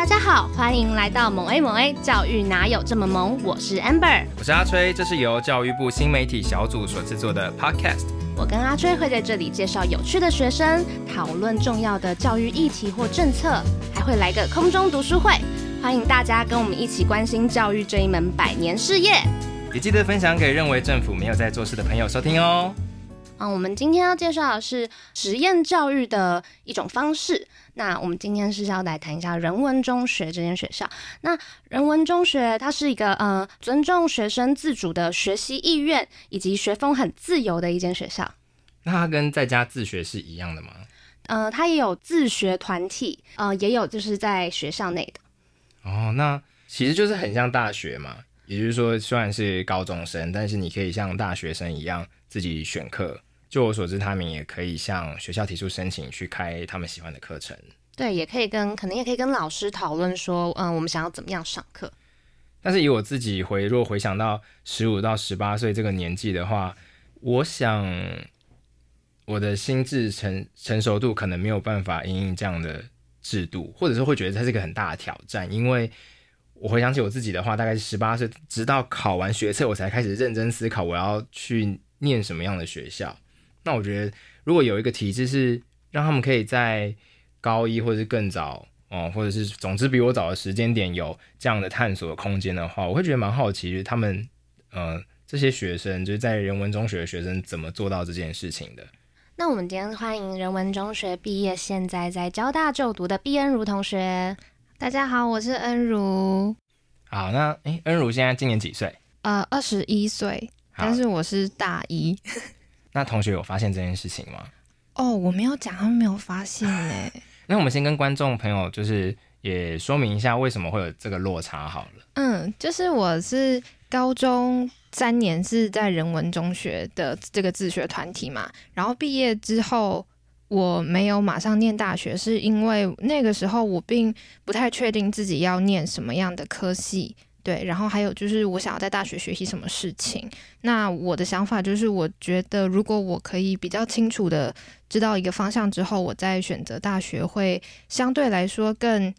大家好，欢迎来到萌 A 萌 A 教育哪有这么萌？我是 Amber，我是阿吹，这是由教育部新媒体小组所制作的 Podcast。我跟阿吹会在这里介绍有趣的学生，讨论重要的教育议题或政策，还会来个空中读书会，欢迎大家跟我们一起关心教育这一门百年事业。也记得分享给认为政府没有在做事的朋友收听哦。啊，我们今天要介绍的是实验教育的一种方式。那我们今天是要来谈一下人文中学这间学校。那人文中学它是一个呃尊重学生自主的学习意愿以及学风很自由的一间学校。那它跟在家自学是一样的吗？呃，它也有自学团体，呃，也有就是在学校内的。哦，那其实就是很像大学嘛。也就是说，虽然是高中生，但是你可以像大学生一样自己选课。就我所知，他们也可以向学校提出申请，去开他们喜欢的课程。对，也可以跟可能也可以跟老师讨论说，嗯，我们想要怎么样上课。但是以我自己回，如果回想到十五到十八岁这个年纪的话，我想我的心智成成熟度可能没有办法因应这样的制度，或者是会觉得它是一个很大的挑战。因为我回想起我自己的话，大概是十八岁，直到考完学测，我才开始认真思考我要去念什么样的学校。那我觉得，如果有一个体制是让他们可以在高一或者是更早哦，或者是总之比我早的时间点有这样的探索的空间的话，我会觉得蛮好奇，就是他们呃这些学生就是在人文中学的学生怎么做到这件事情的。那我们今天欢迎人文中学毕业，现在在交大就读的毕恩如同学。大家好，我是恩如。好，那诶，恩如现在今年几岁？呃，二十一岁，但是我是大一。那同学有发现这件事情吗？哦，我没有讲，他们没有发现呢。那我们先跟观众朋友就是也说明一下，为什么会有这个落差好了。嗯，就是我是高中三年是在人文中学的这个自学团体嘛，然后毕业之后我没有马上念大学，是因为那个时候我并不太确定自己要念什么样的科系。对，然后还有就是我想要在大学学习什么事情。那我的想法就是，我觉得如果我可以比较清楚的知道一个方向之后，我再选择大学会相对来说更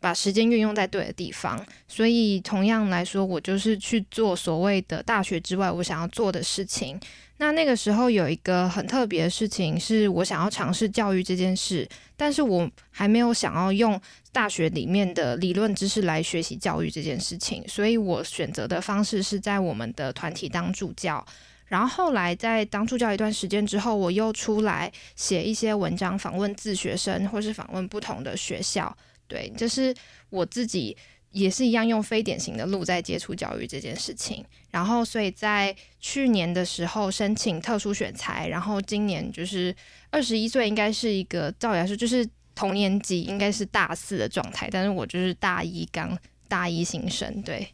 把时间运用在对的地方。所以同样来说，我就是去做所谓的大学之外我想要做的事情。那那个时候有一个很特别的事情，是我想要尝试教育这件事，但是我还没有想要用大学里面的理论知识来学习教育这件事情，所以我选择的方式是在我们的团体当助教，然后后来在当助教一段时间之后，我又出来写一些文章，访问自学生或是访问不同的学校，对，这是我自己。也是一样用非典型的路在接触教育这件事情，然后所以在去年的时候申请特殊选才，然后今年就是二十一岁，应该是一个照理来说就是同年级，应该是大四的状态，但是我就是大一刚大一新生。对，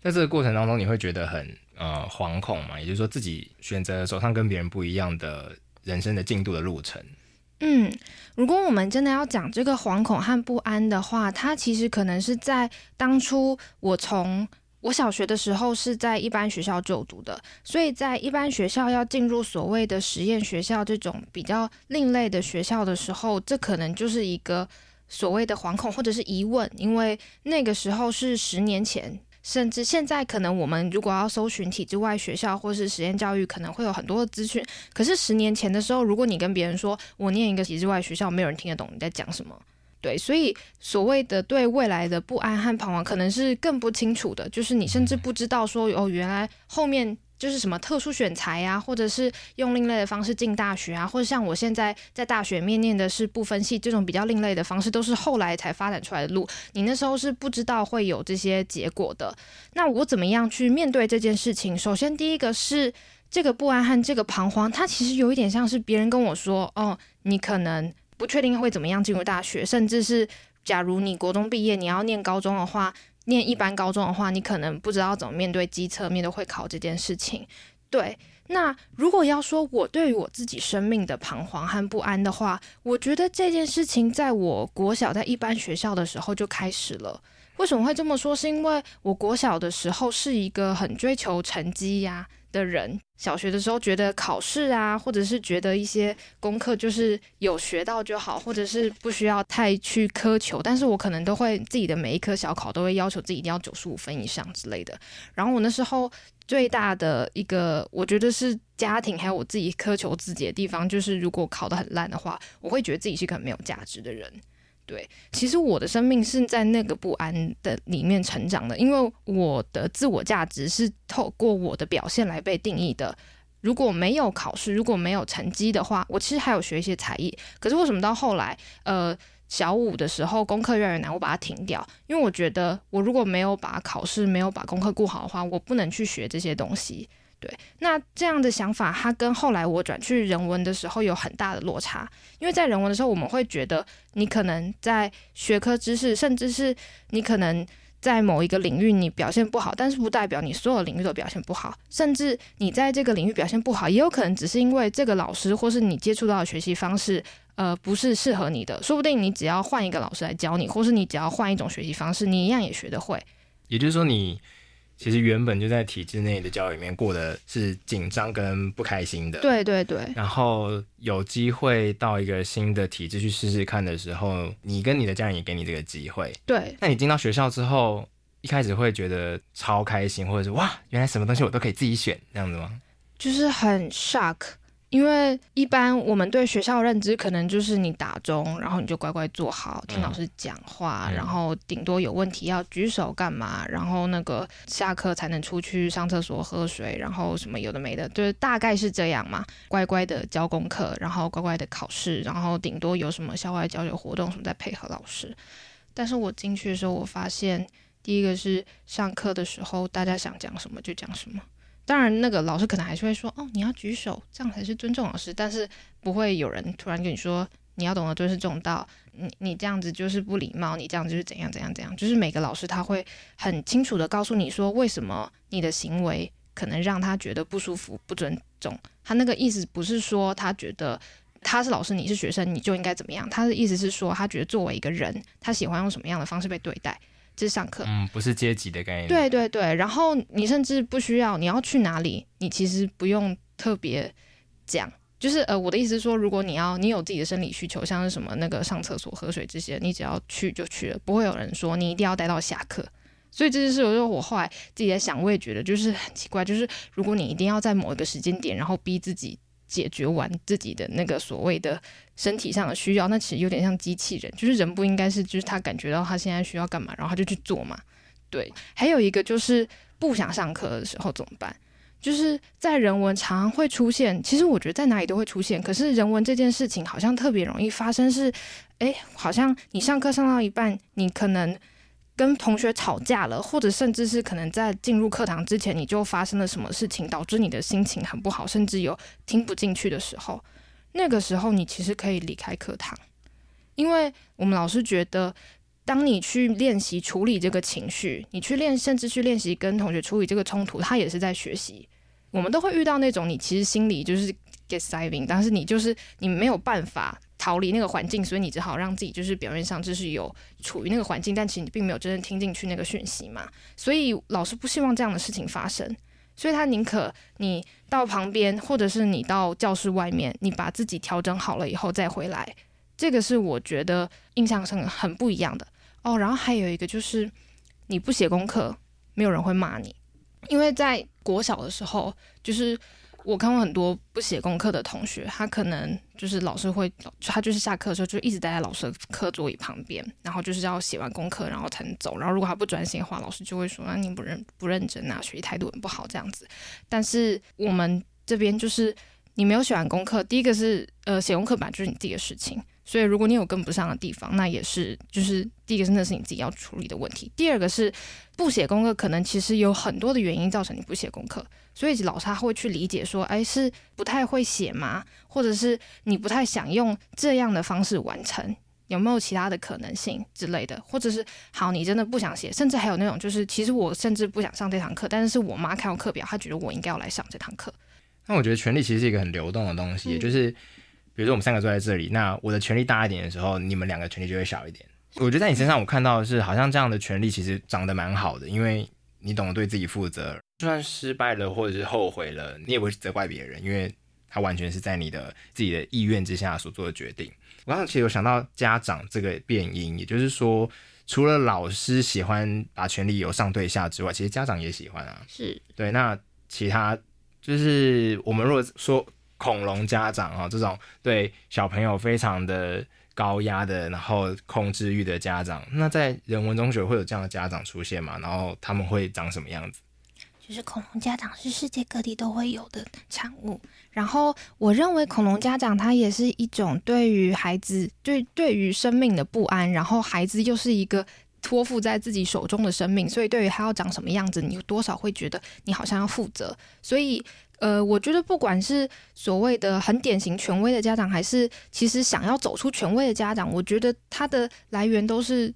在这个过程当中，你会觉得很呃惶恐嘛？也就是说自己选择走上跟别人不一样的人生的进度的路程。嗯，如果我们真的要讲这个惶恐和不安的话，它其实可能是在当初我从我小学的时候是在一般学校就读的，所以在一般学校要进入所谓的实验学校这种比较另类的学校的时候，这可能就是一个所谓的惶恐或者是疑问，因为那个时候是十年前。甚至现在，可能我们如果要搜寻体制外学校或是实验教育，可能会有很多的资讯。可是十年前的时候，如果你跟别人说我念一个体制外学校，没有人听得懂你在讲什么。对，所以所谓的对未来的不安和彷徨，可能是更不清楚的。就是你甚至不知道说哦，原来后面。就是什么特殊选材啊，或者是用另类的方式进大学啊，或者像我现在在大学面念的是不分系这种比较另类的方式，都是后来才发展出来的路。你那时候是不知道会有这些结果的。那我怎么样去面对这件事情？首先，第一个是这个不安和这个彷徨，它其实有一点像是别人跟我说：“哦，你可能不确定会怎么样进入大学，甚至是假如你国中毕业，你要念高中的话。”念一般高中的话，你可能不知道怎么面对机测、面对会考这件事情。对，那如果要说我对于我自己生命的彷徨和不安的话，我觉得这件事情在我国小在一般学校的时候就开始了。为什么会这么说？是因为我国小的时候是一个很追求成绩呀的人。小学的时候觉得考试啊，或者是觉得一些功课就是有学到就好，或者是不需要太去苛求。但是我可能都会自己的每一科小考都会要求自己一定要九十五分以上之类的。然后我那时候最大的一个，我觉得是家庭还有我自己苛求自己的地方，就是如果考得很烂的话，我会觉得自己是个很没有价值的人。对，其实我的生命是在那个不安的里面成长的，因为我的自我价值是透过我的表现来被定义的。如果没有考试，如果没有成绩的话，我其实还有学一些才艺。可是为什么到后来，呃，小五的时候功课越来越难，我把它停掉？因为我觉得我如果没有把考试、没有把功课顾好的话，我不能去学这些东西。对，那这样的想法，它跟后来我转去人文的时候有很大的落差。因为在人文的时候，我们会觉得你可能在学科知识，甚至是你可能在某一个领域你表现不好，但是不代表你所有领域都表现不好。甚至你在这个领域表现不好，也有可能只是因为这个老师或是你接触到的学习方式，呃，不是适合你的。说不定你只要换一个老师来教你，或是你只要换一种学习方式，你一样也学得会。也就是说，你。其实原本就在体制内的教育里面过的是紧张跟不开心的，对对对。然后有机会到一个新的体制去试试看的时候，你跟你的家人也给你这个机会，对。那你进到学校之后，一开始会觉得超开心，或者是哇，原来什么东西我都可以自己选这样子吗？就是很 shock。因为一般我们对学校认知可能就是你打钟，然后你就乖乖坐好，听老师讲话，嗯、然后顶多有问题要举手干嘛，然后那个下课才能出去上厕所喝水，然后什么有的没的，就是大概是这样嘛。乖乖的交功课，然后乖乖的考试，然后顶多有什么校外交流活动什么再配合老师。但是我进去的时候，我发现第一个是上课的时候，大家想讲什么就讲什么。当然，那个老师可能还是会说：“哦，你要举手，这样才是尊重老师。”但是不会有人突然跟你说：“你要懂得尊师重道，你你这样子就是不礼貌，你这样就是怎样怎样怎样。”就是每个老师他会很清楚地告诉你说，为什么你的行为可能让他觉得不舒服、不尊重。他那个意思不是说他觉得他是老师，你是学生，你就应该怎么样。他的意思是说，他觉得作为一个人，他喜欢用什么样的方式被对待。是上课，嗯，不是阶级的概念。对对对，然后你甚至不需要，你要去哪里，你其实不用特别讲。就是呃，我的意思是说，如果你要，你有自己的生理需求，像是什么那个上厕所、喝水这些，你只要去就去了，不会有人说你一定要待到下课。所以这就是我说，我后来自己在想，我也觉得就是很奇怪，就是如果你一定要在某一个时间点，然后逼自己。解决完自己的那个所谓的身体上的需要，那其实有点像机器人，就是人不应该是，就是他感觉到他现在需要干嘛，然后他就去做嘛。对，还有一个就是不想上课的时候怎么办？就是在人文常常会出现，其实我觉得在哪里都会出现，可是人文这件事情好像特别容易发生，是，诶，好像你上课上到一半，你可能。跟同学吵架了，或者甚至是可能在进入课堂之前，你就发生了什么事情，导致你的心情很不好，甚至有听不进去的时候。那个时候，你其实可以离开课堂，因为我们老师觉得，当你去练习处理这个情绪，你去练，甚至去练习跟同学处理这个冲突，他也是在学习。我们都会遇到那种，你其实心里就是 get saving，但是你就是你没有办法。逃离那个环境，所以你只好让自己就是表面上就是有处于那个环境，但其实你并没有真正听进去那个讯息嘛。所以老师不希望这样的事情发生，所以他宁可你到旁边，或者是你到教室外面，你把自己调整好了以后再回来。这个是我觉得印象上很不一样的哦。然后还有一个就是你不写功课，没有人会骂你，因为在国小的时候就是。我看过很多不写功课的同学，他可能就是老师会，他就是下课的时候就一直待在老师的课桌椅旁边，然后就是要写完功课然后才能走。然后如果他不专心的话，老师就会说：“那、你不认不认真啊，学习态度很不好这样子。”但是我们这边就是你没有写完功课，第一个是呃写功课本来就是你自己的事情，所以如果你有跟不上的地方，那也是就是第一个是那是你自己要处理的问题。第二个是不写功课，可能其实有很多的原因造成你不写功课。所以老师他会去理解说，哎，是不太会写吗？或者是你不太想用这样的方式完成？有没有其他的可能性之类的？或者是好，你真的不想写，甚至还有那种就是，其实我甚至不想上这堂课，但是是我妈看我课表，她觉得我应该要来上这堂课。那我觉得权力其实是一个很流动的东西，嗯、就是比如说我们三个坐在这里，那我的权力大一点的时候，你们两个权力就会小一点。我觉得在你身上，我看到的是，好像这样的权利其实长得蛮好的，因为你懂得对自己负责，就算失败了或者是后悔了，你也不会责怪别人，因为他完全是在你的自己的意愿之下所做的决定。我刚刚其实有想到家长这个变音，也就是说，除了老师喜欢把权力由上对下之外，其实家长也喜欢啊。是对，那其他就是我们如果说恐龙家长啊，这种对小朋友非常的。高压的，然后控制欲的家长，那在人文中学会有这样的家长出现吗？然后他们会长什么样子？就是恐龙家长是世界各地都会有的产物。然后我认为恐龙家长他也是一种对于孩子对对于生命的不安，然后孩子又是一个托付在自己手中的生命，所以对于他要长什么样子，你有多少会觉得你好像要负责，所以。呃，我觉得不管是所谓的很典型权威的家长，还是其实想要走出权威的家长，我觉得他的来源都是。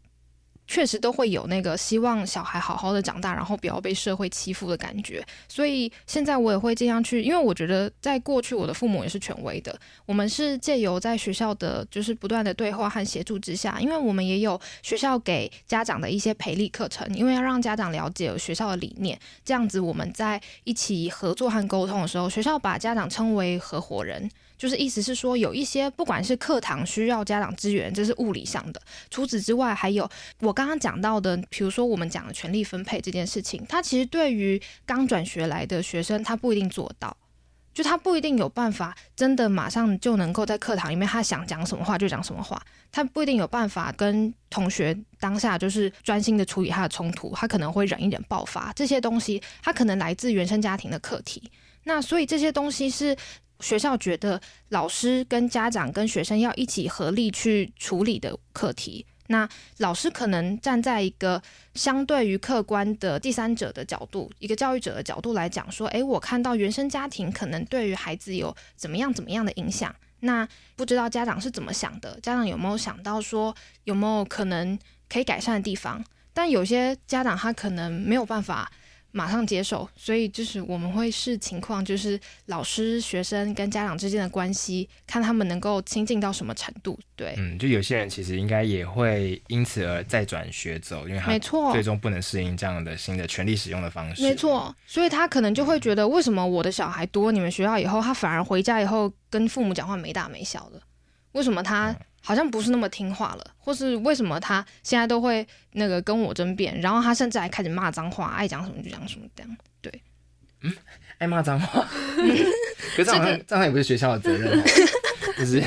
确实都会有那个希望小孩好好的长大，然后不要被社会欺负的感觉。所以现在我也会尽量去，因为我觉得在过去我的父母也是权威的。我们是借由在学校的就是不断的对话和协助之下，因为我们也有学校给家长的一些培力课程，因为要让家长了解学校的理念，这样子我们在一起合作和沟通的时候，学校把家长称为合伙人。就是意思是说，有一些不管是课堂需要家长支援，这是物理上的。除此之外，还有我刚刚讲到的，比如说我们讲的权力分配这件事情，他其实对于刚转学来的学生，他不一定做到，就他不一定有办法真的马上就能够在课堂里面，他想讲什么话就讲什么话，他不一定有办法跟同学当下就是专心的处理他的冲突，他可能会忍一忍爆发。这些东西，他可能来自原生家庭的课题。那所以这些东西是。学校觉得老师跟家长跟学生要一起合力去处理的课题，那老师可能站在一个相对于客观的第三者的角度，一个教育者的角度来讲，说，诶，我看到原生家庭可能对于孩子有怎么样怎么样的影响，那不知道家长是怎么想的？家长有没有想到说有没有可能可以改善的地方？但有些家长他可能没有办法。马上接手，所以就是我们会视情况，就是老师、学生跟家长之间的关系，看他们能够亲近到什么程度。对，嗯，就有些人其实应该也会因此而再转学走，因为他没错，最终不能适应这样的新的权利使用的方式。没错，所以他可能就会觉得，为什么我的小孩多你们学校以后，他反而回家以后跟父母讲话没大没小的？为什么他？嗯好像不是那么听话了，或是为什么他现在都会那个跟我争辩，然后他甚至还开始骂脏话，爱讲什么就讲什么这样。对，嗯，爱骂脏话，可是这好像这好像也不是学校的责任，就是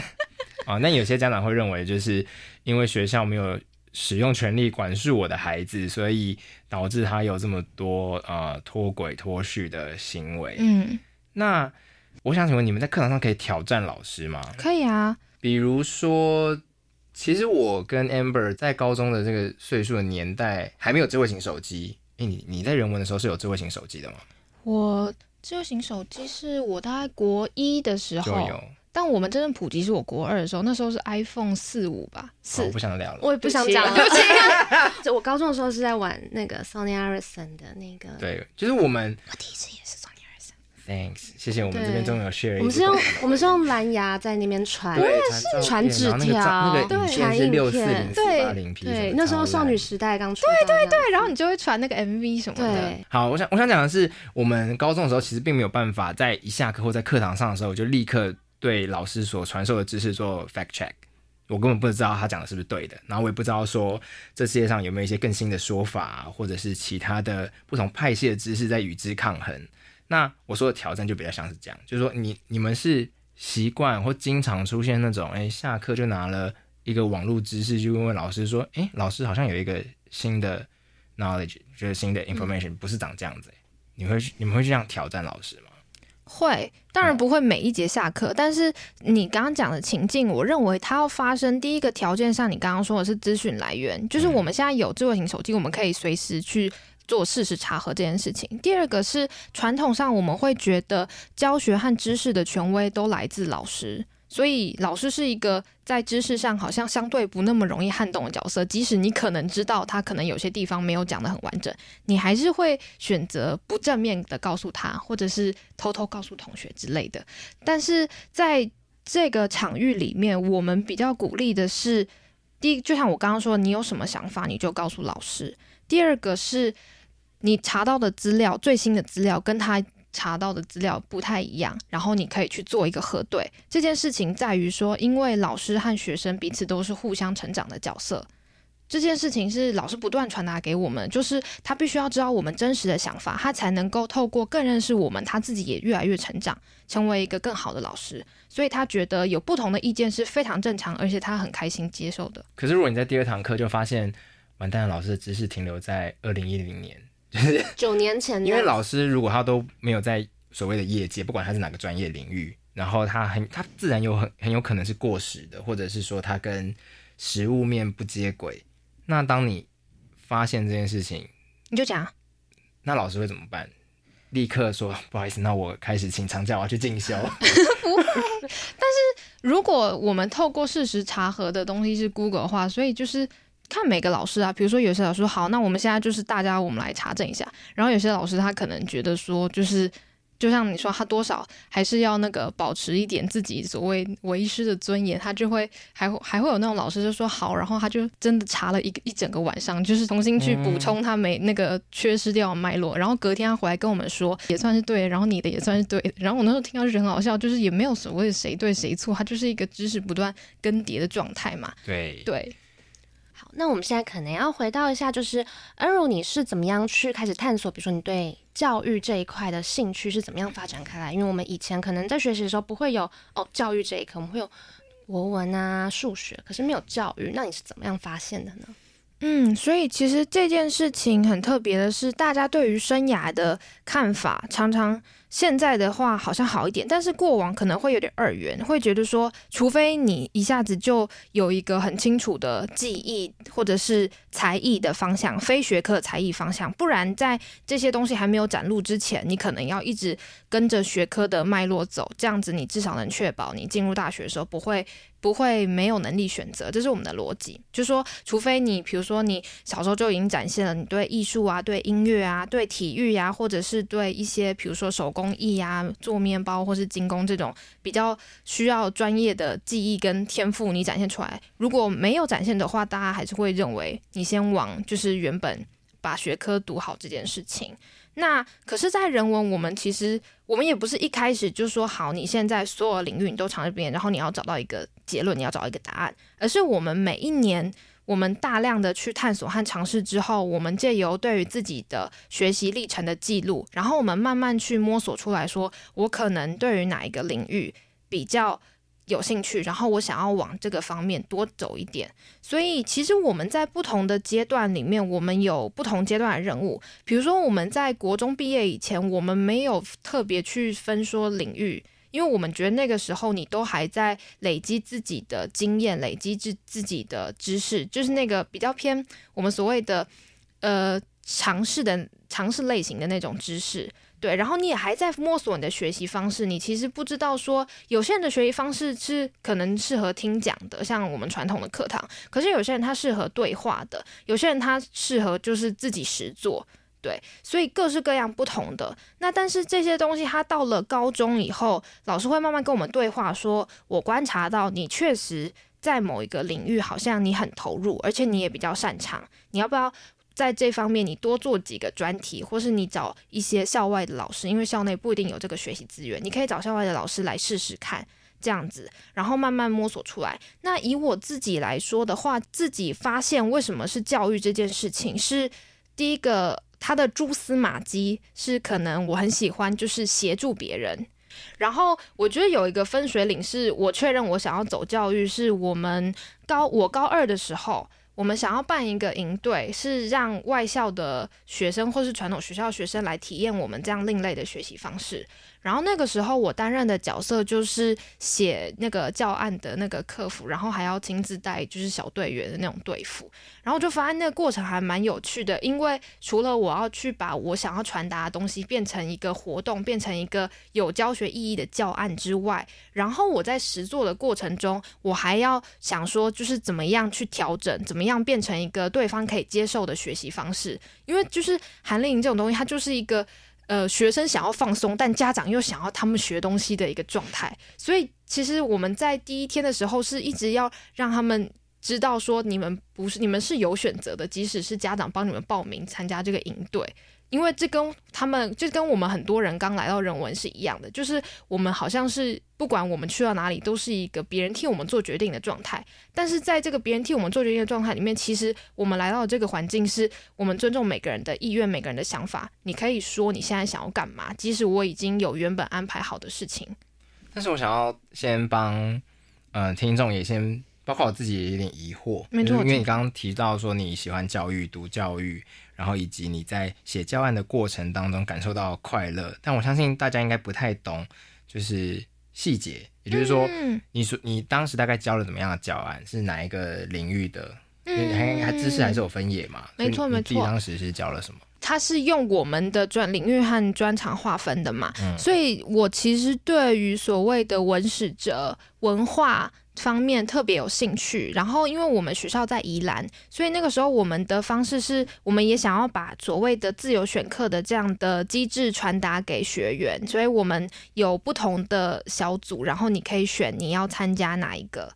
啊，那有些家长会认为，就是因为学校没有使用权力管束我的孩子，所以导致他有这么多呃脱轨脱序的行为。嗯，那我想请问，你们在课堂上可以挑战老师吗？可以啊。比如说，其实我跟 Amber 在高中的这个岁数的年代还没有智慧型手机。哎，你你在人文的时候是有智慧型手机的吗？我智慧型手机是我大概国一的时候就有，但我们真正普及是我国二的时候，那时候是 iPhone 四五吧。四，我不想聊了，我也不想讲。对不起，就我高中的时候是在玩那个 Sony Ericsson 的那个。对，就是我们。我第一次也是。Thanks，谢谢。我们这边终于有 share。我们是用 我们是用蓝牙在那边传，对，传纸条，对，传影片，对，对，那时候少女时代刚出，对对对，然后你就会传那个 MV 什么的。好，我想我想讲的是，我们高中的时候其实并没有办法在一下课或在课堂上的时候就立刻对老师所传授的知识做 fact check，我根本不知道他讲的是不是对的，然后我也不知道说这世界上有没有一些更新的说法，或者是其他的不同派系的知识在与之抗衡。那我说的挑战就比较像是这样，就是说你你们是习惯或经常出现那种，哎，下课就拿了一个网络知识，去问问老师说，哎，老师好像有一个新的 knowledge，就是新的 information，不是长这样子，你会你们会这样挑战老师吗？会，当然不会每一节下课，嗯、但是你刚刚讲的情境，我认为它要发生，第一个条件上，你刚刚说的是资讯来源，就是我们现在有智慧型手机，我们可以随时去。做事实查核这件事情。第二个是传统上我们会觉得教学和知识的权威都来自老师，所以老师是一个在知识上好像相对不那么容易撼动的角色。即使你可能知道他可能有些地方没有讲得很完整，你还是会选择不正面的告诉他，或者是偷偷告诉同学之类的。但是在这个场域里面，我们比较鼓励的是。第一，就像我刚刚说，你有什么想法，你就告诉老师。第二个是，你查到的资料，最新的资料跟他查到的资料不太一样，然后你可以去做一个核对。这件事情在于说，因为老师和学生彼此都是互相成长的角色。这件事情是老师不断传达给我们，就是他必须要知道我们真实的想法，他才能够透过更认识我们，他自己也越来越成长，成为一个更好的老师。所以他觉得有不同的意见是非常正常，而且他很开心接受的。可是如果你在第二堂课就发现，完蛋了，老师的知识停留在二零一零年，就是九年前。因为老师如果他都没有在所谓的业界，不管他是哪个专业领域，然后他很他自然有很很有可能是过时的，或者是说他跟实物面不接轨。那当你发现这件事情，你就讲，那老师会怎么办？立刻说不好意思，那我开始请长假，我要去进修。不会，但是如果我们透过事实查核的东西是 Google 的话，所以就是看每个老师啊，比如说有些老师说好，那我们现在就是大家我们来查证一下，然后有些老师他可能觉得说就是。就像你说，他多少还是要那个保持一点自己所谓为师的尊严，他就会还会还会有那种老师就说好，然后他就真的查了一个一整个晚上，就是重新去补充他没那个缺失掉的脉络，然后隔天他回来跟我们说也算是对，然后你的也算是对，然后我那时候听到就很好笑，就是也没有所谓的谁对谁错，他就是一个知识不断更迭的状态嘛。对对。好，那我们现在可能要回到一下，就是恩如你是怎么样去开始探索，比如说你对。教育这一块的兴趣是怎么样发展开来？因为我们以前可能在学习的时候不会有哦，教育这一课，我们会有国文啊、数学，可是没有教育。那你是怎么样发现的呢？嗯，所以其实这件事情很特别的是，大家对于生涯的看法常常。现在的话好像好一点，但是过往可能会有点二元，会觉得说，除非你一下子就有一个很清楚的记忆或者是才艺的方向，非学科才艺方向，不然在这些东西还没有展露之前，你可能要一直跟着学科的脉络走，这样子你至少能确保你进入大学的时候不会。不会没有能力选择，这是我们的逻辑。就说，除非你，比如说你小时候就已经展现了你对艺术啊、对音乐啊、对体育呀、啊，或者是对一些比如说手工艺呀、做面包或是精工这种比较需要专业的技艺跟天赋，你展现出来。如果没有展现的话，大家还是会认为你先往就是原本把学科读好这件事情。那可是，在人文，我们其实我们也不是一开始就说好，你现在所有领域你都尝试遍，然后你要找到一个结论，你要找一个答案，而是我们每一年，我们大量的去探索和尝试之后，我们借由对于自己的学习历程的记录，然后我们慢慢去摸索出来说，我可能对于哪一个领域比较。有兴趣，然后我想要往这个方面多走一点，所以其实我们在不同的阶段里面，我们有不同阶段的任务。比如说我们在国中毕业以前，我们没有特别去分说领域，因为我们觉得那个时候你都还在累积自己的经验，累积自自己的知识，就是那个比较偏我们所谓的呃尝试的尝试类型的那种知识。对，然后你也还在摸索你的学习方式，你其实不知道说，有些人的学习方式是可能适合听讲的，像我们传统的课堂，可是有些人他适合对话的，有些人他适合就是自己实做，对，所以各式各样不同的。那但是这些东西，他到了高中以后，老师会慢慢跟我们对话说，我观察到你确实在某一个领域好像你很投入，而且你也比较擅长，你要不要？在这方面，你多做几个专题，或是你找一些校外的老师，因为校内不一定有这个学习资源，你可以找校外的老师来试试看，这样子，然后慢慢摸索出来。那以我自己来说的话，自己发现为什么是教育这件事情，是第一个，他的蛛丝马迹是可能我很喜欢，就是协助别人。然后我觉得有一个分水岭，是我确认我想要走教育，是我们高我高二的时候。我们想要办一个营队，是让外校的学生或是传统学校学生来体验我们这样另类的学习方式。然后那个时候，我担任的角色就是写那个教案的那个客服，然后还要亲自带就是小队员的那种队服。然后就发现那个过程还蛮有趣的，因为除了我要去把我想要传达的东西变成一个活动，变成一个有教学意义的教案之外，然后我在实做的过程中，我还要想说，就是怎么样去调整，怎么样变成一个对方可以接受的学习方式。因为就是韩令营这种东西，它就是一个。呃，学生想要放松，但家长又想要他们学东西的一个状态，所以其实我们在第一天的时候是一直要让他们知道说你们不是你们是有选择的，即使是家长帮你们报名参加这个营队。因为这跟他们就跟我们很多人刚来到人文是一样的，就是我们好像是不管我们去到哪里，都是一个别人替我们做决定的状态。但是在这个别人替我们做决定的状态里面，其实我们来到这个环境，是我们尊重每个人的意愿、每个人的想法。你可以说你现在想要干嘛，即使我已经有原本安排好的事情。但是我想要先帮嗯、听众也先。包括我自己也有点疑惑，没错，因为你刚刚提到说你喜欢教育、读教育，然后以及你在写教案的过程当中感受到快乐，但我相信大家应该不太懂，就是细节，也就是说，嗯你说你当时大概教了怎么样的教案，是哪一个领域的？因为还还知识还是有分野嘛？没错没错，自己当时是教了什么？它是用我们的专领域和专长划分的嘛？嗯，所以我其实对于所谓的文史哲文化。方面特别有兴趣，然后因为我们学校在宜兰，所以那个时候我们的方式是，我们也想要把所谓的自由选课的这样的机制传达给学员，所以我们有不同的小组，然后你可以选你要参加哪一个。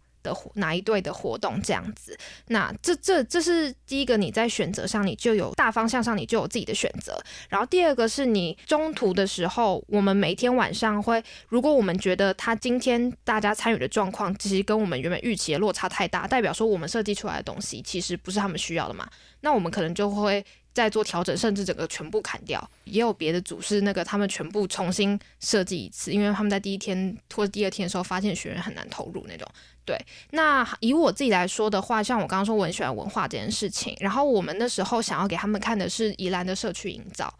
哪一队的活动这样子，那这这这是第一个，你在选择上你就有大方向上你就有自己的选择。然后第二个是你中途的时候，我们每天晚上会，如果我们觉得他今天大家参与的状况其实跟我们原本预期的落差太大，代表说我们设计出来的东西其实不是他们需要的嘛，那我们可能就会再做调整，甚至整个全部砍掉。也有别的组是那个他们全部重新设计一次，因为他们在第一天或者第二天的时候发现学员很难投入那种。对，那以我自己来说的话，像我刚刚说我很喜欢文化这件事情，然后我们那时候想要给他们看的是宜兰的社区营造。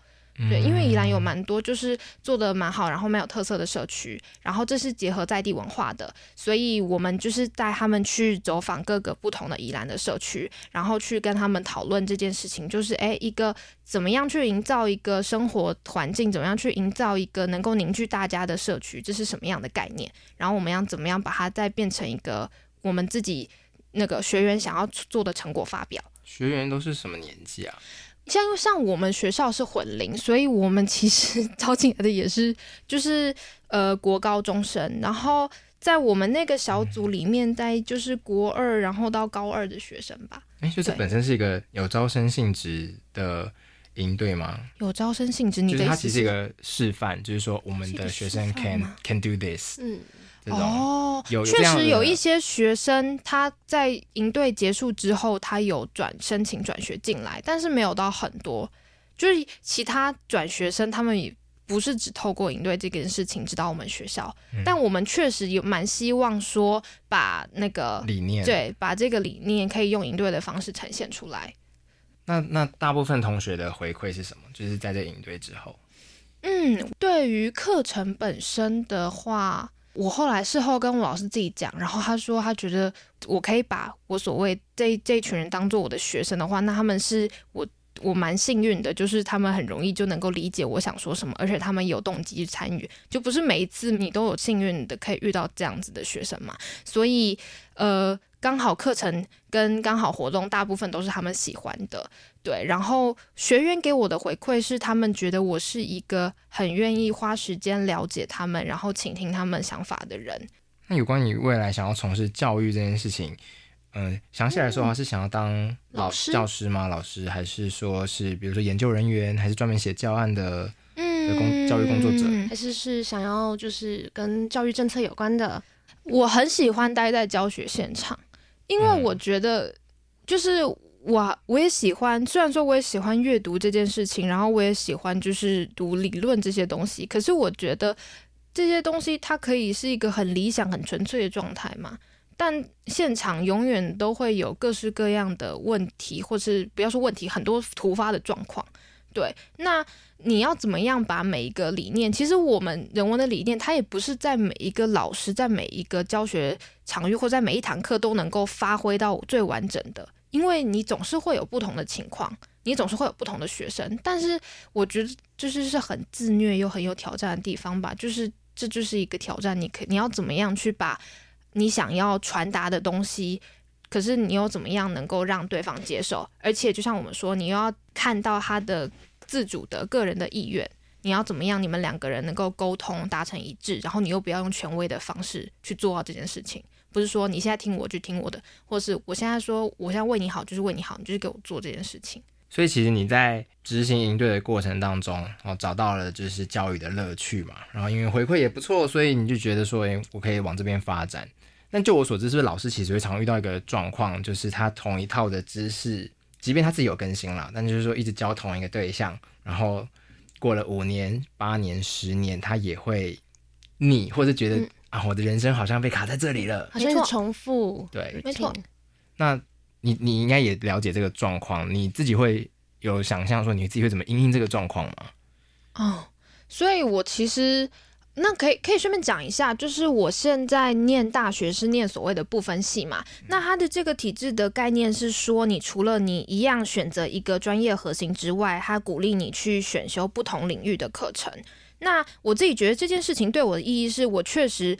对，因为宜兰有蛮多就是做的蛮好，然后蛮有特色的社区，然后这是结合在地文化的，所以我们就是带他们去走访各个不同的宜兰的社区，然后去跟他们讨论这件事情，就是诶，一个怎么样去营造一个生活环境，怎么样去营造一个能够凝聚大家的社区，这是什么样的概念？然后我们要怎么样把它再变成一个我们自己那个学员想要做的成果发表？学员都是什么年纪啊？像像我们学校是混龄，所以我们其实招进来的也是就是呃国高中生，然后在我们那个小组里面，在就是国二然后到高二的学生吧。哎，就是本身是一个有招生性质的营队吗？有招生性质，你的意思是？就是它其实是一个示范，就是说我们的学生 can can do this。嗯。哦，确实有一些学生他在营队结束之后，他有转申请转学进来，但是没有到很多。就是其他转学生，他们也不是只透过营队这件事情知道我们学校，嗯、但我们确实有蛮希望说把那个理念，对，把这个理念可以用营队的方式呈现出来。那那大部分同学的回馈是什么？就是在这营队之后，嗯，对于课程本身的话。我后来事后跟我老师自己讲，然后他说他觉得我可以把我所谓这这群人当做我的学生的话，那他们是我我蛮幸运的，就是他们很容易就能够理解我想说什么，而且他们有动机去参与，就不是每一次你都有幸运的可以遇到这样子的学生嘛，所以呃。刚好课程跟刚好活动大部分都是他们喜欢的，对。然后学员给我的回馈是，他们觉得我是一个很愿意花时间了解他们，然后倾听他们想法的人。那有关于未来想要从事教育这件事情，嗯、呃，详细来说的话，是想要当老师、教师吗？老师还是说是比如说研究人员，还是专门写教案的嗯工教育工作者，还是是想要就是跟教育政策有关的？我很喜欢待在教学现场。因为我觉得，就是我我也喜欢，虽然说我也喜欢阅读这件事情，然后我也喜欢就是读理论这些东西，可是我觉得这些东西它可以是一个很理想、很纯粹的状态嘛。但现场永远都会有各式各样的问题，或是不要说问题，很多突发的状况。对，那你要怎么样把每一个理念？其实我们人文的理念，它也不是在每一个老师在每一个教学场域或在每一堂课都能够发挥到最完整的，因为你总是会有不同的情况，你总是会有不同的学生。但是我觉得就是是很自虐又很有挑战的地方吧，就是这就是一个挑战，你可你要怎么样去把你想要传达的东西。可是你又怎么样能够让对方接受？而且就像我们说，你又要看到他的自主的个人的意愿，你要怎么样？你们两个人能够沟通达成一致，然后你又不要用权威的方式去做到这件事情。不是说你现在听我就听我的，或是我现在说我现在为你好就是为你好，你就是给我做这件事情。所以其实你在执行营队的过程当中，然后找到了就是教育的乐趣嘛，然后因为回馈也不错，所以你就觉得说，哎，我可以往这边发展。但就我所知，是不是老师其实会常遇到一个状况，就是他同一套的知识，即便他自己有更新了，但就是说一直教同一个对象，然后过了五年、八年、十年，他也会腻，或者觉得、嗯、啊，我的人生好像被卡在这里了，好像是重复。对，没错。那你你应该也了解这个状况，你自己会有想象说你自己会怎么应应这个状况吗？哦，所以我其实那可以可以顺便讲一下，就是我现在念大学是念所谓的不分系嘛，那它的这个体制的概念是说，你除了你一样选择一个专业核心之外，它鼓励你去选修不同领域的课程。那我自己觉得这件事情对我的意义是我确实。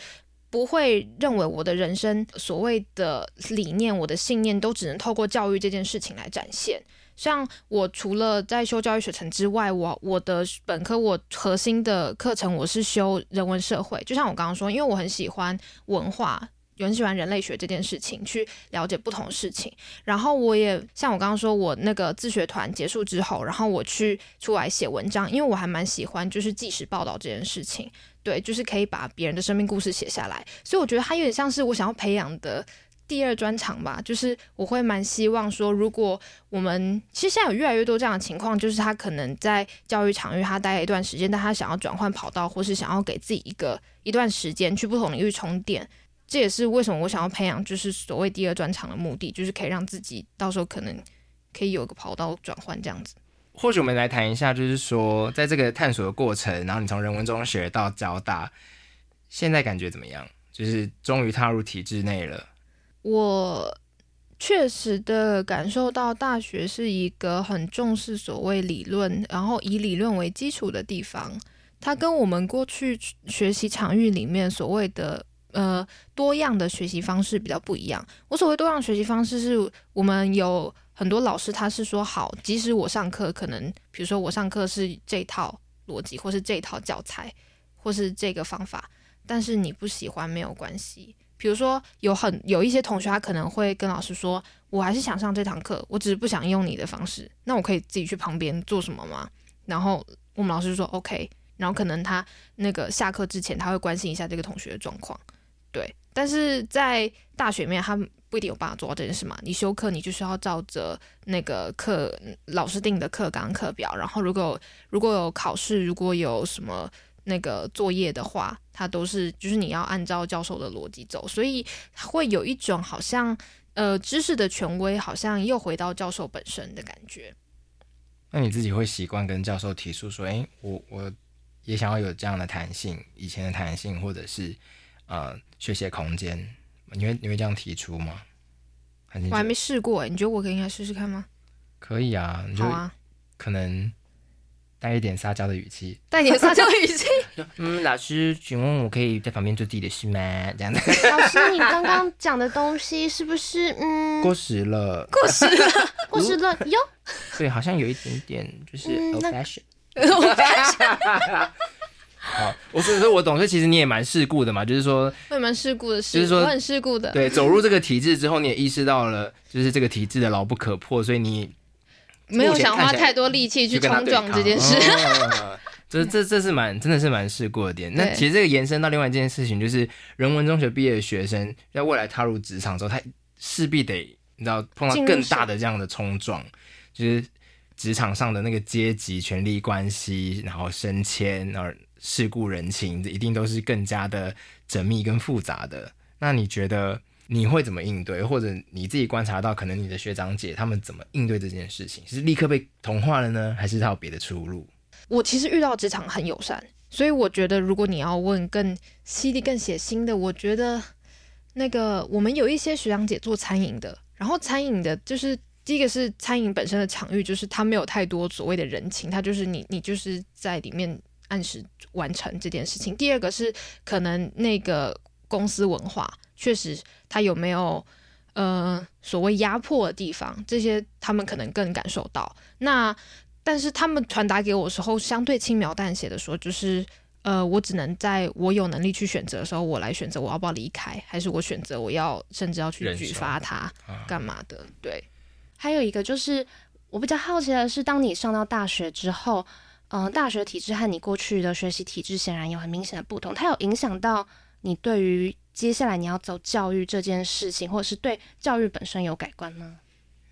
不会认为我的人生所谓的理念、我的信念都只能透过教育这件事情来展现。像我除了在修教育学程之外，我我的本科我核心的课程我是修人文社会。就像我刚刚说，因为我很喜欢文化。有很喜欢人类学这件事情，去了解不同事情。然后我也像我刚刚说，我那个自学团结束之后，然后我去出来写文章，因为我还蛮喜欢就是即时报道这件事情。对，就是可以把别人的生命故事写下来。所以我觉得它有点像是我想要培养的第二专长吧。就是我会蛮希望说，如果我们其实现在有越来越多这样的情况，就是他可能在教育场域他待了一段时间，但他想要转换跑道，或是想要给自己一个一段时间去不同领域充电。这也是为什么我想要培养，就是所谓第二专长的目的，就是可以让自己到时候可能可以有个跑道转换这样子。或许我们来谈一下，就是说在这个探索的过程，然后你从人文中学到交大，现在感觉怎么样？就是终于踏入体制内了。我确实的感受到大学是一个很重视所谓理论，然后以理论为基础的地方。它跟我们过去学习场域里面所谓的。呃，多样的学习方式比较不一样。我所谓多样学习方式，是我们有很多老师，他是说好，即使我上课可能，比如说我上课是这套逻辑，或是这套教材，或是这个方法，但是你不喜欢没有关系。比如说有很有一些同学，他可能会跟老师说，我还是想上这堂课，我只是不想用你的方式，那我可以自己去旁边做什么吗？然后我们老师就说 OK，然后可能他那个下课之前，他会关心一下这个同学的状况。对，但是在大学里面，他不一定有办法做到这件事嘛。你修课，你就是要照着那个课老师定的课纲课表，然后如果如果有考试，如果有什么那个作业的话，它都是就是你要按照教授的逻辑走，所以会有一种好像呃知识的权威好像又回到教授本身的感觉。那你自己会习惯跟教授提出说，哎，我我也想要有这样的弹性，以前的弹性，或者是。呃，学习空间，你会你会这样提出吗？还我还没试过，你觉得我可以应该试试看吗？可以啊，你就可能带一点撒娇的语气，带点撒娇的语气。嗯，老师，请问我可以在旁边做自己的事吗？这样子。老师，你刚刚讲的东西是不是嗯过时了？过时了，过时了哟。对，好像有一点点就是 old fashion。好，我所以说，我懂，所以其实你也蛮世故的嘛，就是说，我也蛮世故的，就是说，我很世故的。对，走入这个体制之后，你也意识到了，就是这个体制的牢不可破，所以你没有想花太多力气去冲撞这件事。这这这是蛮真的是蛮事故的点。那其实这个延伸到另外一件事情，就是人文中学毕业的学生在未来踏入职场之后，他势必得你知道碰到更大的这样的冲撞，就是职场上的那个阶级权力关系，然后升迁，然后。世故人情，这一定都是更加的缜密跟复杂的。那你觉得你会怎么应对，或者你自己观察到，可能你的学长姐他们怎么应对这件事情？是立刻被同化了呢，还是他有别的出路？我其实遇到职场很友善，所以我觉得如果你要问更犀利、更血腥的，我觉得那个我们有一些学长姐做餐饮的，然后餐饮的就是第一个是餐饮本身的场域，就是它没有太多所谓的人情，它就是你你就是在里面。按时完成这件事情。第二个是可能那个公司文化确实他有没有呃所谓压迫的地方，这些他们可能更感受到。那但是他们传达给我的时候相对轻描淡写的说，就是呃，我只能在我有能力去选择的时候，我来选择我要不要离开，还是我选择我要甚至要去举发他干嘛的？对。还有一个就是我比较好奇的是，当你上到大学之后，嗯、呃，大学体制和你过去的学习体制显然有很明显的不同，它有影响到你对于接下来你要走教育这件事情，或者是对教育本身有改观吗？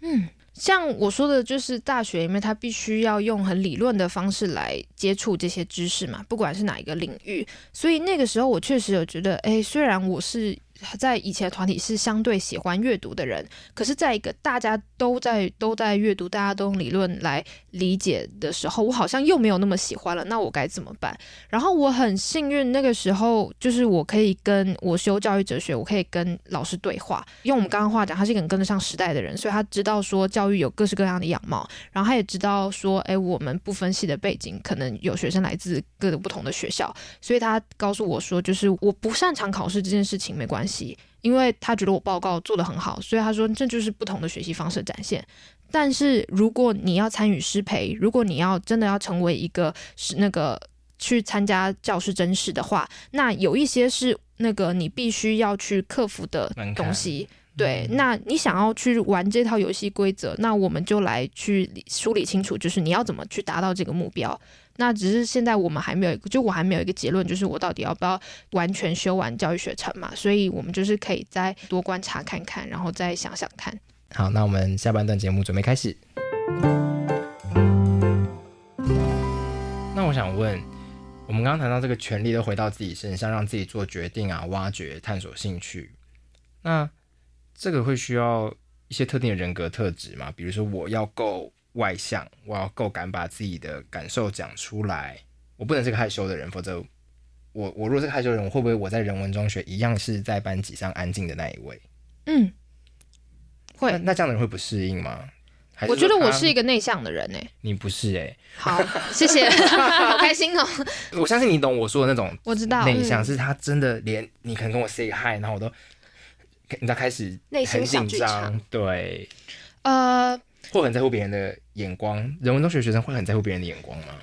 嗯。像我说的，就是大学里面，他必须要用很理论的方式来接触这些知识嘛，不管是哪一个领域。所以那个时候，我确实有觉得，哎，虽然我是。在以前团体是相对喜欢阅读的人，可是在一个大家都在都在阅读，大家都用理论来理解的时候，我好像又没有那么喜欢了。那我该怎么办？然后我很幸运，那个时候就是我可以跟我修教育哲学，我可以跟老师对话。用我们刚刚话讲，他是一个很跟得上时代的人，所以他知道说教育有各式各样的样貌，然后他也知道说，哎，我们不分系的背景，可能有学生来自各个不同的学校，所以他告诉我说，就是我不擅长考试这件事情没关系。因为他觉得我报告做得很好，所以他说这就是不同的学习方式展现。但是如果你要参与师培，如果你要真的要成为一个是那个去参加教师甄试的话，那有一些是那个你必须要去克服的东西。对，那你想要去玩这套游戏规则，那我们就来去梳理清楚，就是你要怎么去达到这个目标。那只是现在我们还没有，就我还没有一个结论，就是我到底要不要完全修完教育学程嘛？所以我们就是可以再多观察看看，然后再想想看。好，那我们下半段节目准备开始。那我想问，我们刚刚谈到这个权利都回到自己身上，让自己做决定啊，挖掘、探索兴趣。那这个会需要一些特定的人格特质吗？比如说，我要够。外向，我要够敢把自己的感受讲出来。我不能是个害羞的人，否则我我如果是个害羞的人，我会不会我在人文中学一样是在班级上安静的那一位？嗯，会。那，那这样的人会不适应吗？我觉得我是一个内向的人诶。你不是诶。好，谢谢，好开心哦。我相信你懂我说的那种，我知道内向是他真的连你可能跟我 say hi，然后我都你知道开始内心紧张，对，呃。会很在乎别人的眼光，人文中学学生会很在乎别人的眼光吗？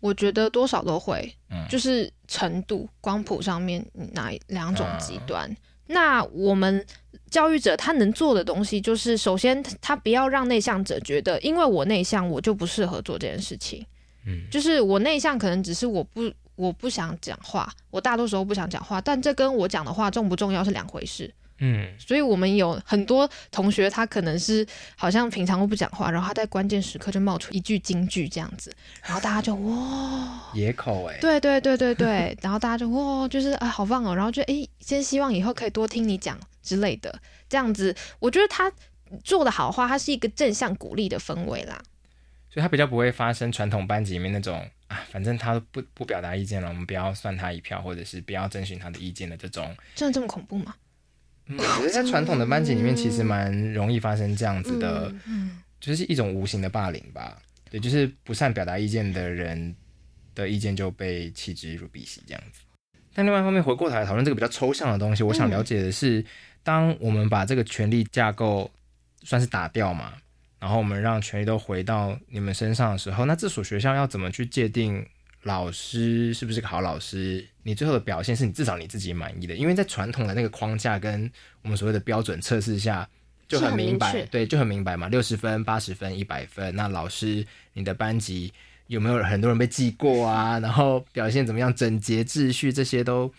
我觉得多少都会，嗯，就是程度光谱上面哪两种极端。啊、那我们教育者他能做的东西，就是首先他不要让内向者觉得，因为我内向，我就不适合做这件事情。嗯，就是我内向，可能只是我不我不想讲话，我大多时候不想讲话，但这跟我讲的话重不重要是两回事。嗯，所以我们有很多同学，他可能是好像平常都不讲话，然后他在关键时刻就冒出一句金句这样子，然后大家就哇，野口哎、欸，对对对对对，然后大家就哇，就是啊好棒哦，然后就哎，先希望以后可以多听你讲之类的，这样子，我觉得他做的好话，他是一个正向鼓励的氛围啦，所以他比较不会发生传统班级里面那种啊，反正他不不表达意见了，我们不要算他一票，或者是不要征询他的意见的这种，真的这么恐怖吗？嗯，我觉得在传统的班级里面，其实蛮容易发生这样子的，嗯嗯、就是一种无形的霸凌吧。对，就是不善表达意见的人的意见就被弃之如敝屣这样子。但另外一方面，回过头来讨论这个比较抽象的东西，我想了解的是，嗯、当我们把这个权力架构算是打掉嘛，然后我们让权力都回到你们身上的时候，那这所学校要怎么去界定？老师是不是个好老师？你最后的表现是你至少你自己满意的，因为在传统的那个框架跟我们所谓的标准测试下，就很明白，明对，就很明白嘛，六十分、八十分、一百分。那老师，你的班级有没有很多人被记过啊？然后表现怎么样？整洁、秩序这些都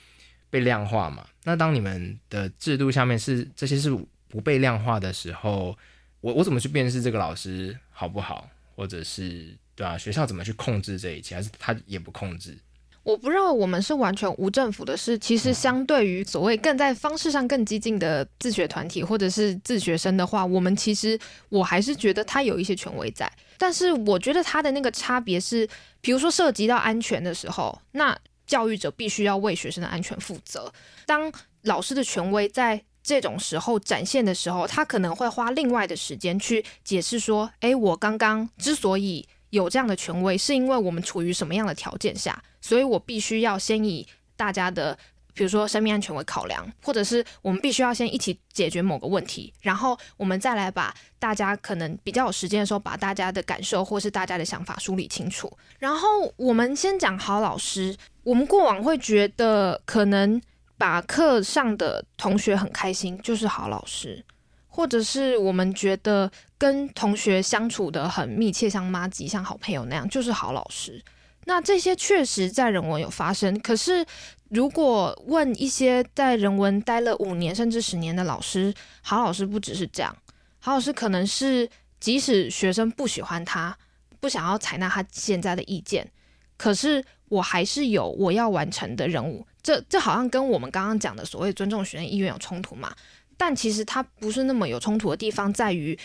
被量化嘛？那当你们的制度下面是这些是不被量化的时候，我我怎么去辨识这个老师好不好，或者是？对啊，学校怎么去控制这一切？还是他也不控制？我不认为我们是完全无政府的事。其实，相对于所谓更在方式上更激进的自学团体或者是自学生的话，我们其实我还是觉得他有一些权威在。但是，我觉得他的那个差别是，比如说涉及到安全的时候，那教育者必须要为学生的安全负责。当老师的权威在这种时候展现的时候，他可能会花另外的时间去解释说：“诶，我刚刚之所以……”有这样的权威，是因为我们处于什么样的条件下，所以我必须要先以大家的，比如说生命安全为考量，或者是我们必须要先一起解决某个问题，然后我们再来把大家可能比较有时间的时候，把大家的感受或是大家的想法梳理清楚。然后我们先讲好老师，我们过往会觉得，可能把课上的同学很开心就是好老师，或者是我们觉得跟同学相处得很密切，像妈吉、像好朋友那样就是好老师。那这些确实在人文有发生，可是如果问一些在人文待了五年甚至十年的老师，好老师不只是这样，好老师可能是即使学生不喜欢他，不想要采纳他现在的意见，可是我还是有我要完成的任务。这这好像跟我们刚刚讲的所谓尊重学生意愿有冲突嘛？但其实它不是那么有冲突的地方在于，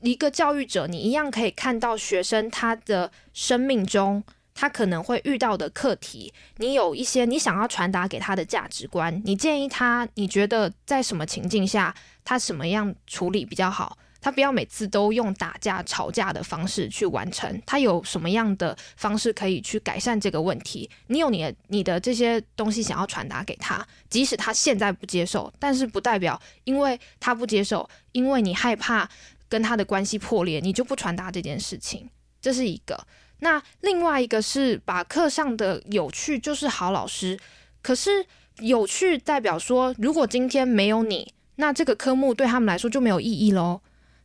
一个教育者，你一样可以看到学生他的生命中。他可能会遇到的课题，你有一些你想要传达给他的价值观，你建议他，你觉得在什么情境下他什么样处理比较好？他不要每次都用打架、吵架的方式去完成，他有什么样的方式可以去改善这个问题？你有你的你的这些东西想要传达给他，即使他现在不接受，但是不代表因为他不接受，因为你害怕跟他的关系破裂，你就不传达这件事情，这是一个。那另外一个是把课上的有趣就是好老师，可是有趣代表说，如果今天没有你，那这个科目对他们来说就没有意义喽。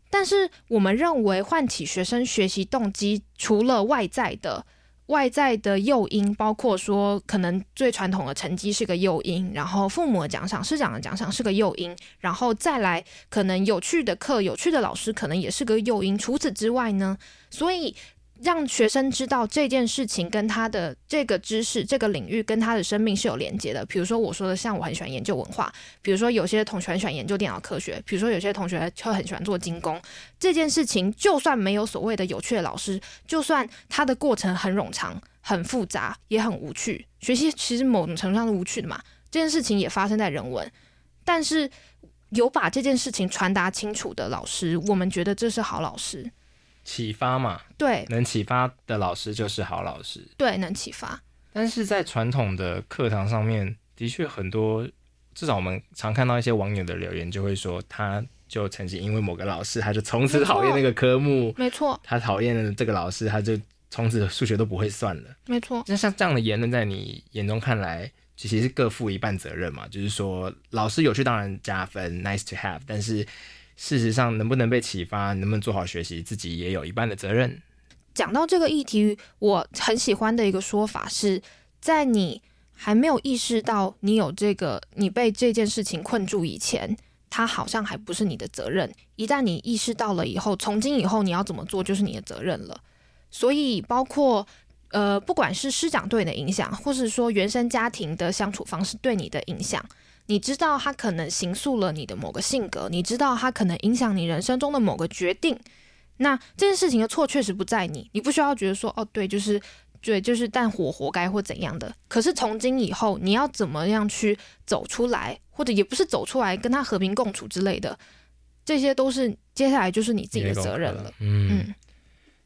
但是我们认为唤起学生学习动机，除了外在的外在的诱因，包括说可能最传统的成绩是个诱因，然后父母的奖赏、师长的奖赏是个诱因，然后再来可能有趣的课、有趣的老师可能也是个诱因。除此之外呢，所以。让学生知道这件事情跟他的这个知识、这个领域跟他的生命是有连接的。比如说我说的，像我很喜欢研究文化；比如说有些同学很喜欢研究电脑科学；比如说有些同学就很喜欢做精工。这件事情就算没有所谓的有趣的老师，就算他的过程很冗长、很复杂，也很无趣。学习其实某种程度上是无趣的嘛。这件事情也发生在人文，但是有把这件事情传达清楚的老师，我们觉得这是好老师。启发嘛，对，能启发的老师就是好老师，对，能启发。但是在传统的课堂上面，的确很多，至少我们常看到一些网友的留言，就会说，他就曾经因为某个老师，他就从此讨厌那个科目，没错，他讨厌了这个老师，他就从此数学都不会算了，没错。那像这样的言论，在你眼中看来，其实是各负一半责任嘛？就是说，老师有趣当然加分，nice to have，但是。事实上，能不能被启发，能不能做好学习，自己也有一半的责任。讲到这个议题，我很喜欢的一个说法是，在你还没有意识到你有这个，你被这件事情困住以前，它好像还不是你的责任。一旦你意识到了以后，从今以后你要怎么做，就是你的责任了。所以，包括呃，不管是师长对你的影响，或是说原生家庭的相处方式对你的影响。你知道他可能形塑了你的某个性格，你知道他可能影响你人生中的某个决定。那这件事情的错确实不在你，你不需要觉得说哦，对，就是对，就是但活活该或怎样的。可是从今以后，你要怎么样去走出来，或者也不是走出来，跟他和平共处之类的，这些都是接下来就是你自己的责任了。嗯，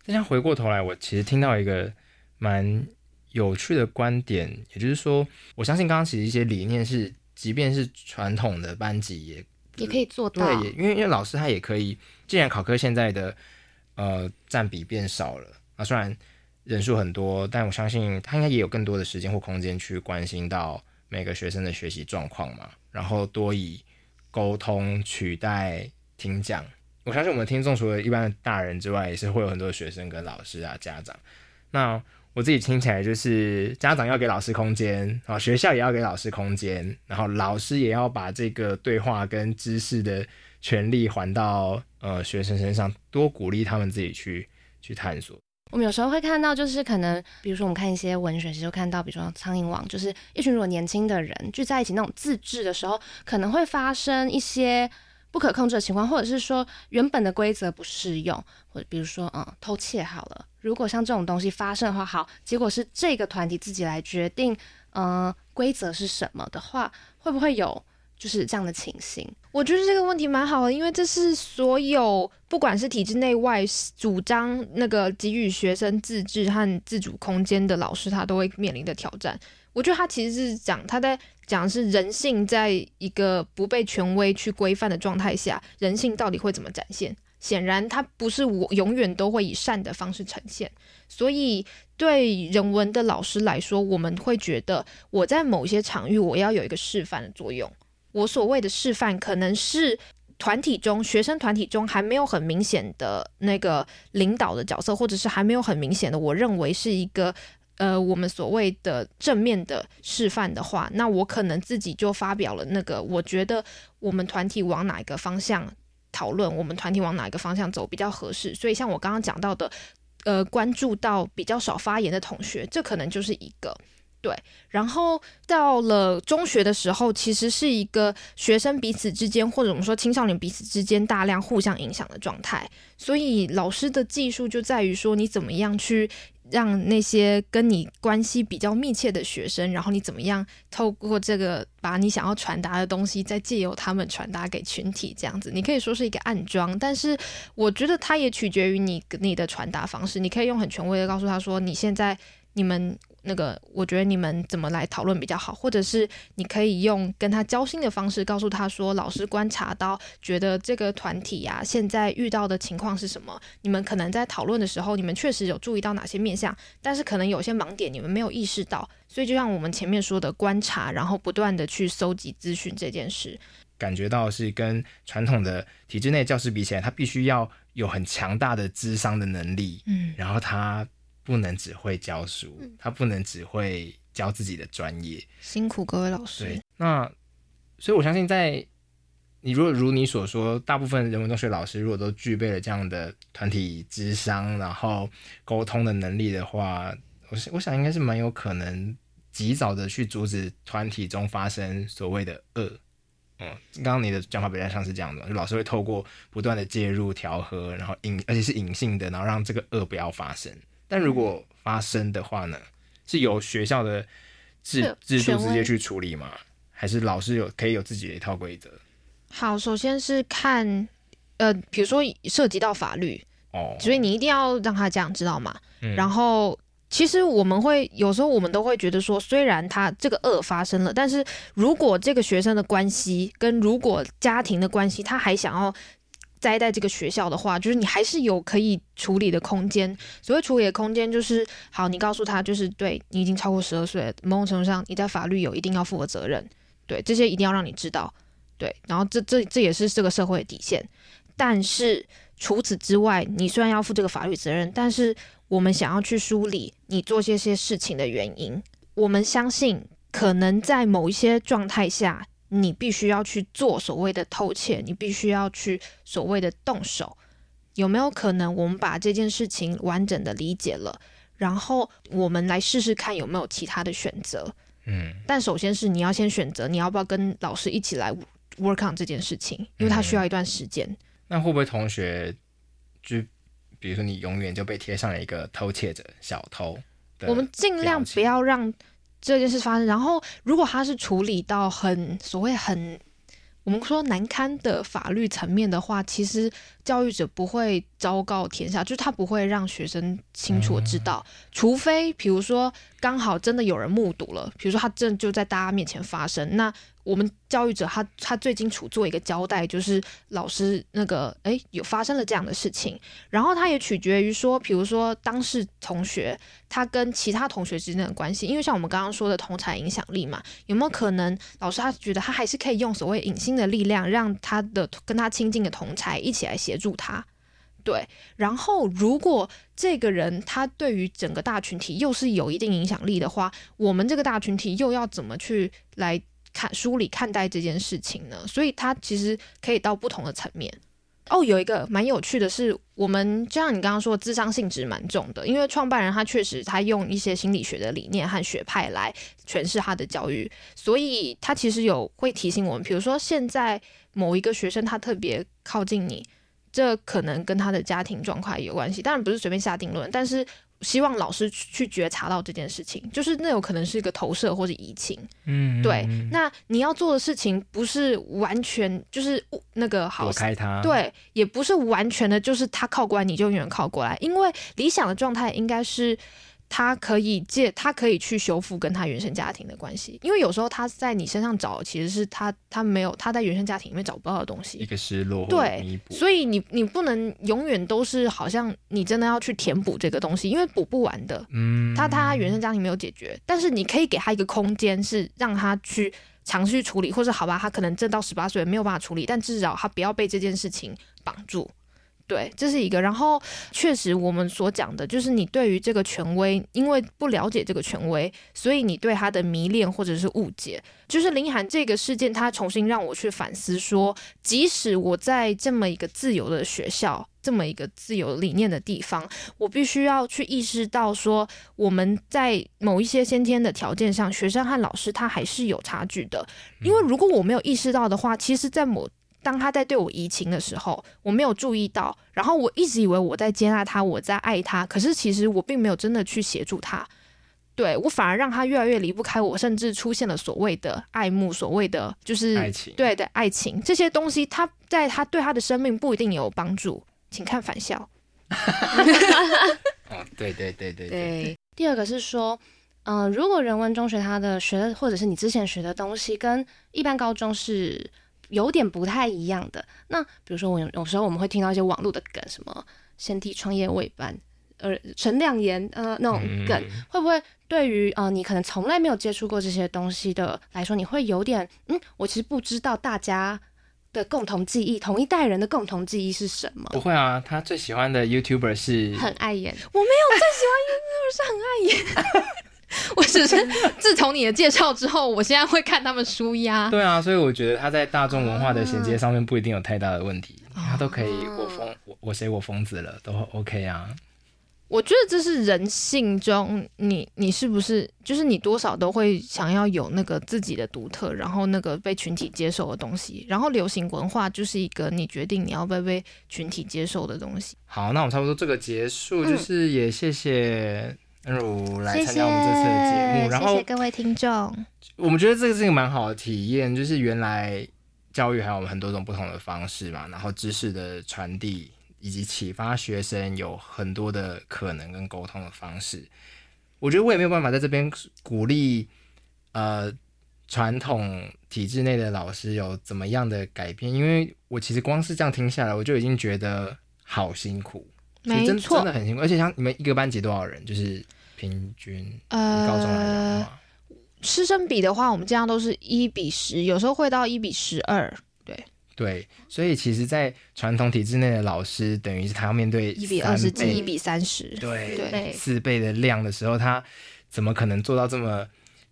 这样回过头来，我其实听到一个蛮有趣的观点，也就是说，我相信刚刚其实一些理念是。即便是传统的班级也也可以做到，对，因为因为老师他也可以，既然考科现在的呃占比变少了啊，虽然人数很多，但我相信他应该也有更多的时间或空间去关心到每个学生的学习状况嘛，然后多以沟通取代听讲。我相信我们听众除了一般的大人之外，也是会有很多学生跟老师啊家长。那我自己听起来就是家长要给老师空间，啊，学校也要给老师空间，然后老师也要把这个对话跟知识的权利还到呃学生身上，多鼓励他们自己去去探索。我们有时候会看到，就是可能比如说我们看一些文学，其实就看到，比如说苍蝇王，就是一群如果年轻的人聚在一起那种自治的时候，可能会发生一些。不可控制的情况，或者是说原本的规则不适用，或者比如说嗯偷窃好了，如果像这种东西发生的话，好，结果是这个团体自己来决定，嗯规则是什么的话，会不会有就是这样的情形？我觉得这个问题蛮好的，因为这是所有不管是体制内外主张那个给予学生自治和自主空间的老师，他都会面临的挑战。我觉得他其实是讲他在讲是人性，在一个不被权威去规范的状态下，人性到底会怎么展现？显然它不是我永远都会以善的方式呈现，所以对人文的老师来说，我们会觉得我在某些场域我要有一个示范的作用。我所谓的示范，可能是团体中学生团体中还没有很明显的那个领导的角色，或者是还没有很明显的，我认为是一个。呃，我们所谓的正面的示范的话，那我可能自己就发表了那个，我觉得我们团体往哪一个方向讨论，我们团体往哪一个方向走比较合适。所以像我刚刚讲到的，呃，关注到比较少发言的同学，这可能就是一个。对，然后到了中学的时候，其实是一个学生彼此之间，或者我们说青少年彼此之间大量互相影响的状态。所以老师的技术就在于说，你怎么样去。让那些跟你关系比较密切的学生，然后你怎么样透过这个把你想要传达的东西，再借由他们传达给群体，这样子，你可以说是一个暗装，但是我觉得它也取决于你你的传达方式。你可以用很权威的告诉他说，你现在你们。那个，我觉得你们怎么来讨论比较好，或者是你可以用跟他交心的方式，告诉他说，老师观察到，觉得这个团体呀、啊，现在遇到的情况是什么？你们可能在讨论的时候，你们确实有注意到哪些面向，但是可能有些盲点你们没有意识到。所以，就像我们前面说的，观察，然后不断的去搜集资讯这件事，感觉到是跟传统的体制内教师比起来，他必须要有很强大的智商的能力，嗯，然后他。不能只会教书，他不能只会教自己的专业。辛苦各位老师。对，那所以我相信，在你如果如你所说，大部分人文中学老师如果都具备了这样的团体智商，然后沟通的能力的话，我想我想应该是蛮有可能及早的去阻止团体中发生所谓的恶。嗯，刚刚你的讲法比较像是这样的，就老师会透过不断的介入调和，然后隐而且是隐性的，然后让这个恶不要发生。但如果发生的话呢，是由学校的制制度直接去处理吗？还是老师有可以有自己的一套规则？好，首先是看，呃，比如说涉及到法律哦，所以你一定要让他这样知道嘛？嗯。然后，其实我们会有时候我们都会觉得说，虽然他这个恶发生了，但是如果这个学生的关系跟如果家庭的关系，他还想要。待在这个学校的话，就是你还是有可以处理的空间。所谓处理的空间，就是好，你告诉他，就是对你已经超过十二岁了，某种程度上你在法律有一定要负的责任，对这些一定要让你知道，对。然后这这这也是这个社会的底线。但是除此之外，你虽然要负这个法律责任，但是我们想要去梳理你做这些事情的原因，我们相信可能在某一些状态下。你必须要去做所谓的偷窃，你必须要去所谓的动手，有没有可能我们把这件事情完整的理解了，然后我们来试试看有没有其他的选择？嗯，但首先是你要先选择你要不要跟老师一起来 work on 这件事情，因为它需要一段时间。嗯，那会不会同学就比如说你永远就被贴上了一个偷窃者、小偷？我们尽量不要让。这件事发生，然后如果他是处理到很所谓很我们说难堪的法律层面的话，其实教育者不会昭告天下，就是他不会让学生清楚知道，嗯、除非比如说刚好真的有人目睹了，比如说他真的就在大家面前发生那。我们教育者他他最清楚做一个交代，就是老师那个诶有发生了这样的事情，然后他也取决于说，比如说当事同学他跟其他同学之间的关系，因为像我们刚刚说的同才影响力嘛，有没有可能老师他觉得他还是可以用所谓隐性的力量，让他的跟他亲近的同才一起来协助他，对，然后如果这个人他对于整个大群体又是有一定影响力的话，我们这个大群体又要怎么去来？看梳理看待这件事情呢，所以它其实可以到不同的层面。哦，有一个蛮有趣的是，我们就像你刚刚说，智商性质蛮重的，因为创办人他确实他用一些心理学的理念和学派来诠释他的教育，所以他其实有会提醒我们，比如说现在某一个学生他特别靠近你，这可能跟他的家庭状况有关系，当然不是随便下定论，但是。希望老师去觉察到这件事情，就是那有可能是一个投射或者移情，嗯，对。那你要做的事情不是完全就是那个好，躲开他，对，也不是完全的，就是他靠过来你就永远靠过来，因为理想的状态应该是他可以借，他可以去修复跟他原生家庭的关系，因为有时候他在你身上找，其实是他他没有他在原生家庭里面找不到的东西，一个失落，对，所以你你不能永远都是好像你真的要去填补这个东西，因为补不完的。嗯，他他原生家庭没有解决，但是你可以给他一个空间，是让他去尝试去处理，或者好吧，他可能挣到十八岁没有办法处理，但至少他不要被这件事情绑住。对，这是一个。然后，确实，我们所讲的就是你对于这个权威，因为不了解这个权威，所以你对他的迷恋或者是误解。就是林涵这个事件，他重新让我去反思说，即使我在这么一个自由的学校，这么一个自由理念的地方，我必须要去意识到说，我们在某一些先天的条件上，学生和老师他还是有差距的。因为如果我没有意识到的话，其实，在某当他在对我移情的时候，我没有注意到，然后我一直以为我在接纳他，我在爱他，可是其实我并没有真的去协助他，对，我反而让他越来越离不开我，甚至出现了所谓的爱慕，所谓的就是爱情，对的爱情这些东西，他在他对他的生命不一定有帮助，请看返校。哦，对对对对对，对。第二个是说，嗯、呃，如果人文中学他的学的或者是你之前学的东西跟一般高中是。有点不太一样的。那比如说，我有有时候我们会听到一些网络的梗，什么“先帝创业未半”，呃，陈亮言，呃，那种梗，嗯、会不会对于呃你可能从来没有接触过这些东西的来说，你会有点嗯，我其实不知道大家的共同记忆，同一代人的共同记忆是什么？不会啊，他最喜欢的 YouTuber 是很爱演，我没有最喜欢 YouTuber 是很爱演。我只是自从你的介绍之后，我现在会看他们书压。对啊，所以我觉得他在大众文化的衔接上面不一定有太大的问题，啊、他都可以我疯我我谁我疯子了都 OK 啊。我觉得这是人性中你你是不是就是你多少都会想要有那个自己的独特，然后那个被群体接受的东西，然后流行文化就是一个你决定你要不要被群体接受的东西。好，那我们差不多这个结束，就是也谢谢。恩如来参加我们这次的节目，谢谢，然后谢谢各位听众。我们觉得这个是一个蛮好的体验，就是原来教育还有我们很多种不同的方式嘛，然后知识的传递以及启发学生有很多的可能跟沟通的方式。我觉得我也没有办法在这边鼓励呃传统体制内的老师有怎么样的改变，因为我其实光是这样听下来，我就已经觉得好辛苦，没错，真的很辛苦。而且像你们一个班级多少人，就是。平均呃，高中呃，师生比的话，我们这样都是一比十，有时候会到一比十二。对对，所以其实，在传统体制内的老师，等于是他要面对一比二十几、一比三十，对对，四倍的量的时候，他怎么可能做到这么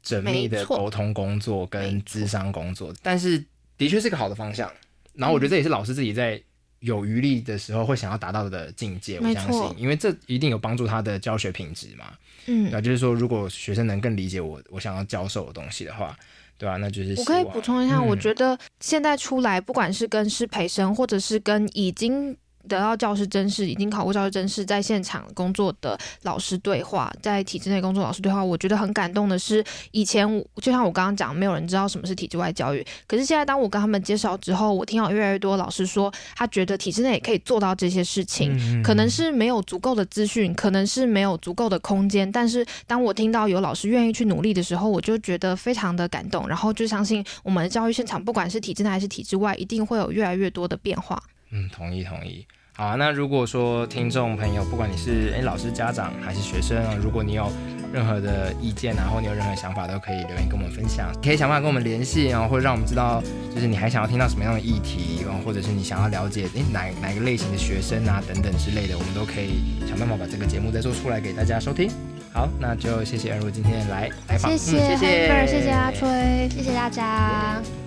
缜密的沟通工作跟智商工作？但是，的确是个好的方向。然后，我觉得这也是老师自己在。有余力的时候会想要达到的境界，我相信，因为这一定有帮助他的教学品质嘛。嗯，对，就是说，如果学生能更理解我我想要教授的东西的话，对吧？那就是我可以补充一下，嗯、我觉得现在出来，不管是跟师培生，或者是跟已经。得到教师真试，已经考过教师真试，在现场工作的老师对话，在体制内工作老师对话，我觉得很感动的是，以前就像我刚刚讲，没有人知道什么是体制外教育，可是现在当我跟他们介绍之后，我听到越来越多老师说，他觉得体制内也可以做到这些事情，嗯、可能是没有足够的资讯，可能是没有足够的空间，但是当我听到有老师愿意去努力的时候，我就觉得非常的感动，然后就相信我们的教育现场，不管是体制内还是体制外，一定会有越来越多的变化。嗯，同意同意。好啊，那如果说听众朋友，不管你是诶老师、家长还是学生啊，如果你有任何的意见然后你有任何想法，都可以留言跟我们分享。可以想办法跟我们联系，然后或者让我们知道，就是你还想要听到什么样的议题，然后或者是你想要了解诶哪哪个类型的学生啊等等之类的，我们都可以想办法把这个节目再做出来给大家收听。好，那就谢谢恩如今天来来访，谢谢，谢谢，谢谢阿吹，谢谢大家。